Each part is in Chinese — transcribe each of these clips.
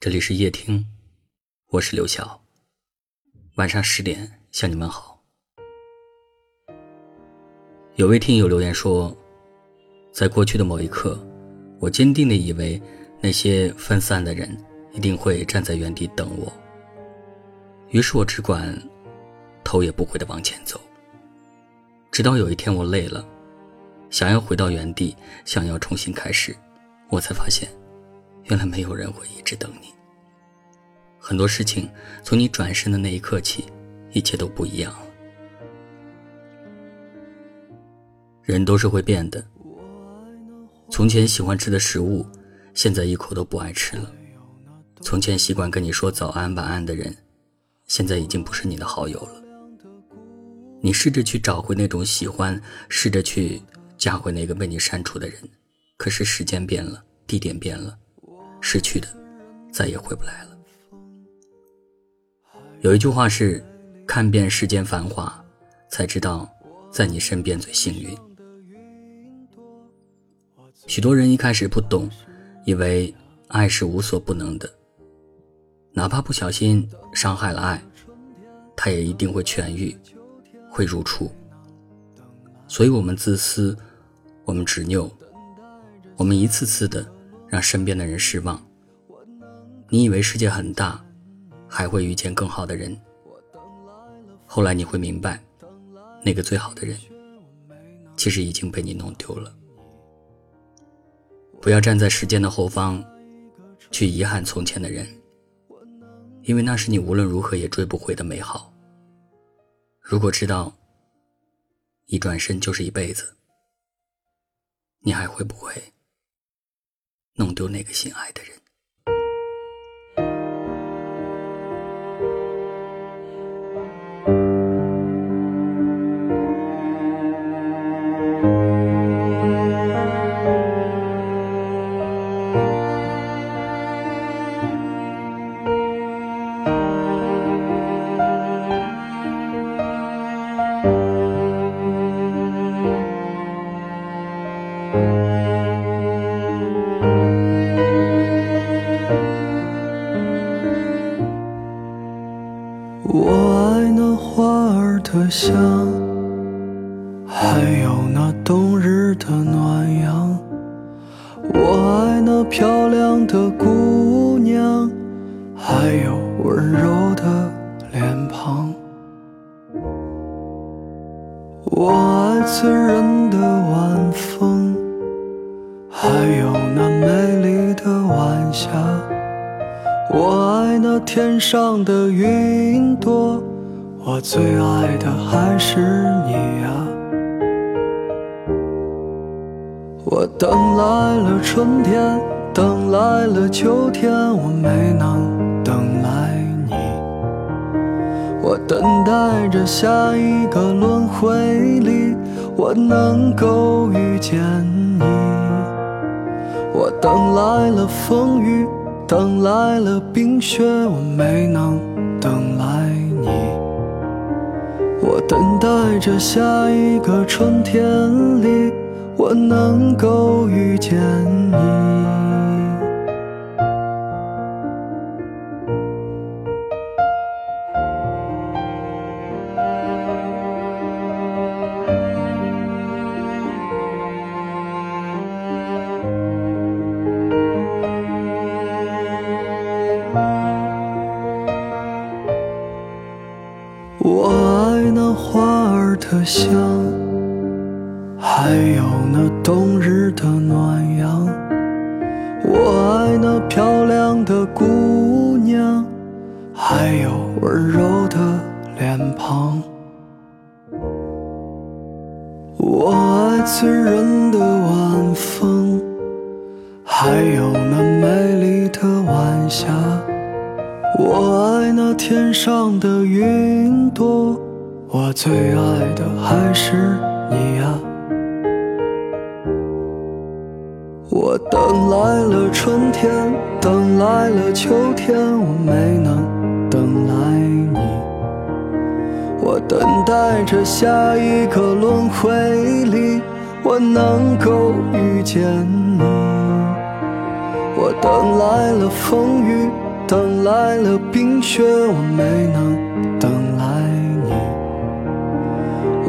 这里是夜听，我是刘晓。晚上十点向你们好。有位听友留言说，在过去的某一刻，我坚定的以为那些分散的人一定会站在原地等我，于是我只管头也不回的往前走。直到有一天我累了，想要回到原地，想要重新开始，我才发现，原来没有人会一直等你。很多事情从你转身的那一刻起，一切都不一样了。人都是会变的，从前喜欢吃的食物，现在一口都不爱吃了；从前习惯跟你说早安晚安的人，现在已经不是你的好友了。你试着去找回那种喜欢，试着去加回那个被你删除的人，可是时间变了，地点变了，失去的再也回不来了。有一句话是：看遍世间繁华，才知道在你身边最幸运。许多人一开始不懂，以为爱是无所不能的，哪怕不小心伤害了爱，他也一定会痊愈。会如初，所以我们自私，我们执拗，我们一次次的让身边的人失望。你以为世界很大，还会遇见更好的人，后来你会明白，那个最好的人，其实已经被你弄丢了。不要站在时间的后方，去遗憾从前的人，因为那是你无论如何也追不回的美好。如果知道一转身就是一辈子，你还会不会弄丢那个心爱的人？的香，还有那冬日的暖阳。我爱那漂亮的姑娘，还有温柔的脸庞。我爱醉人的晚风，还有那美丽的晚霞。我爱那天上的云朵，我最爱的还是你呀。我等来了春天，等来了秋天，我没能等来你。我等待着下一个轮回里，我能够遇见你。我等来了风雨。等来了冰雪，我没能等来。我等待着下一个春天里，我能够遇见你。那花儿的香，还有那冬日的暖阳。我爱那漂亮的姑娘，还有温柔的脸庞。我爱醉人的晚风，还有那美丽的晚霞。我爱那天上的云朵，我最爱的还是你呀。我等来了春天，等来了秋天，我没能等来你。我等待着下一个轮回里，我能够遇见你。我等来了风雨。等来了冰雪，我没能等来。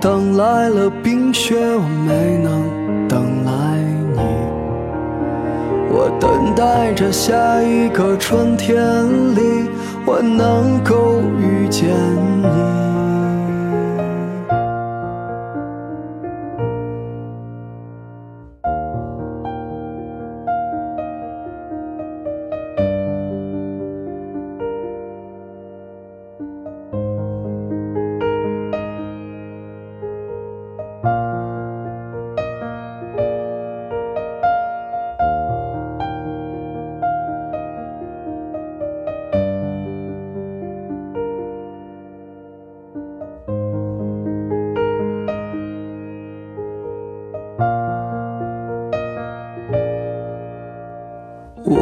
等来了冰雪，我没能等来你。我等待着下一个春天里，我能够遇见你。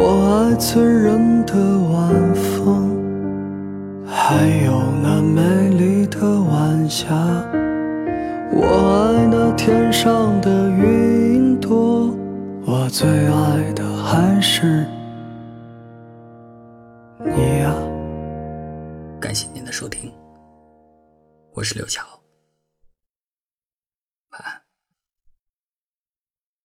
我爱醉人的晚风，还有那美丽的晚霞。我爱那天上的云朵，我最爱的还是你呀！感谢您的收听，我是刘桥，晚安。